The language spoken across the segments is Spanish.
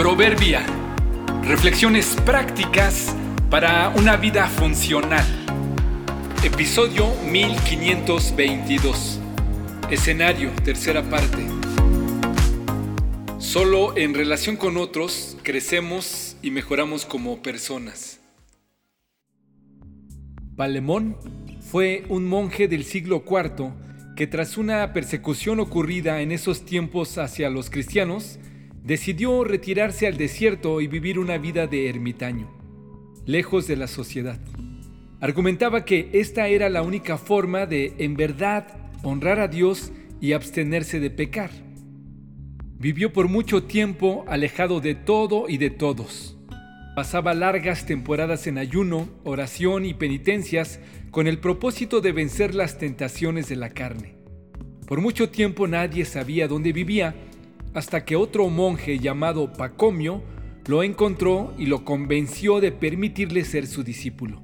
Proverbia. Reflexiones prácticas para una vida funcional. Episodio 1522. Escenario, tercera parte. Solo en relación con otros crecemos y mejoramos como personas. Palemón fue un monje del siglo IV que tras una persecución ocurrida en esos tiempos hacia los cristianos, decidió retirarse al desierto y vivir una vida de ermitaño, lejos de la sociedad. Argumentaba que esta era la única forma de, en verdad, honrar a Dios y abstenerse de pecar. Vivió por mucho tiempo alejado de todo y de todos. Pasaba largas temporadas en ayuno, oración y penitencias con el propósito de vencer las tentaciones de la carne. Por mucho tiempo nadie sabía dónde vivía hasta que otro monje llamado Pacomio lo encontró y lo convenció de permitirle ser su discípulo.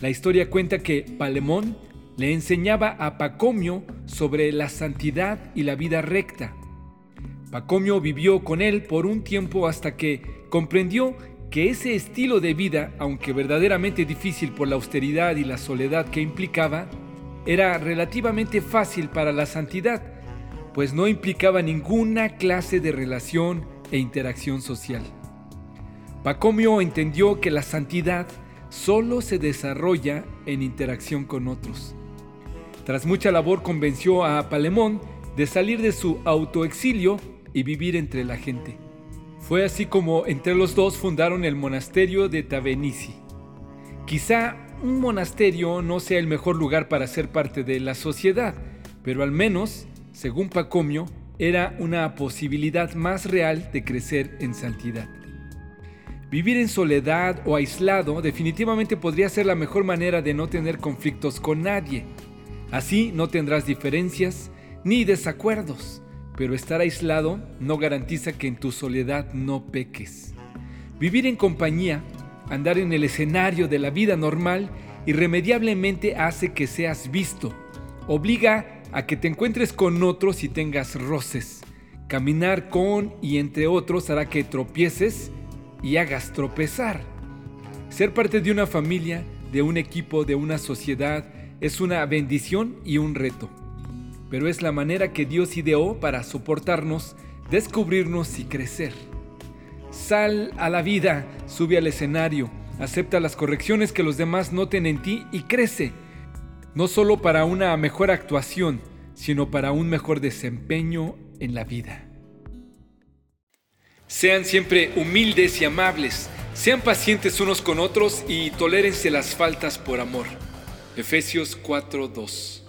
La historia cuenta que Palemón le enseñaba a Pacomio sobre la santidad y la vida recta. Pacomio vivió con él por un tiempo hasta que comprendió que ese estilo de vida, aunque verdaderamente difícil por la austeridad y la soledad que implicaba, era relativamente fácil para la santidad pues no implicaba ninguna clase de relación e interacción social. Pacomio entendió que la santidad solo se desarrolla en interacción con otros. Tras mucha labor convenció a Palemón de salir de su autoexilio y vivir entre la gente. Fue así como entre los dos fundaron el monasterio de Tavenici. Quizá un monasterio no sea el mejor lugar para ser parte de la sociedad, pero al menos según Pacomio, era una posibilidad más real de crecer en santidad. Vivir en soledad o aislado definitivamente podría ser la mejor manera de no tener conflictos con nadie. Así no tendrás diferencias ni desacuerdos, pero estar aislado no garantiza que en tu soledad no peques. Vivir en compañía, andar en el escenario de la vida normal, irremediablemente hace que seas visto, obliga a que te encuentres con otros y tengas roces. Caminar con y entre otros hará que tropieces y hagas tropezar. Ser parte de una familia, de un equipo, de una sociedad, es una bendición y un reto. Pero es la manera que Dios ideó para soportarnos, descubrirnos y crecer. Sal a la vida, sube al escenario, acepta las correcciones que los demás noten en ti y crece no solo para una mejor actuación, sino para un mejor desempeño en la vida. Sean siempre humildes y amables, sean pacientes unos con otros y tolérense las faltas por amor. Efesios 4:2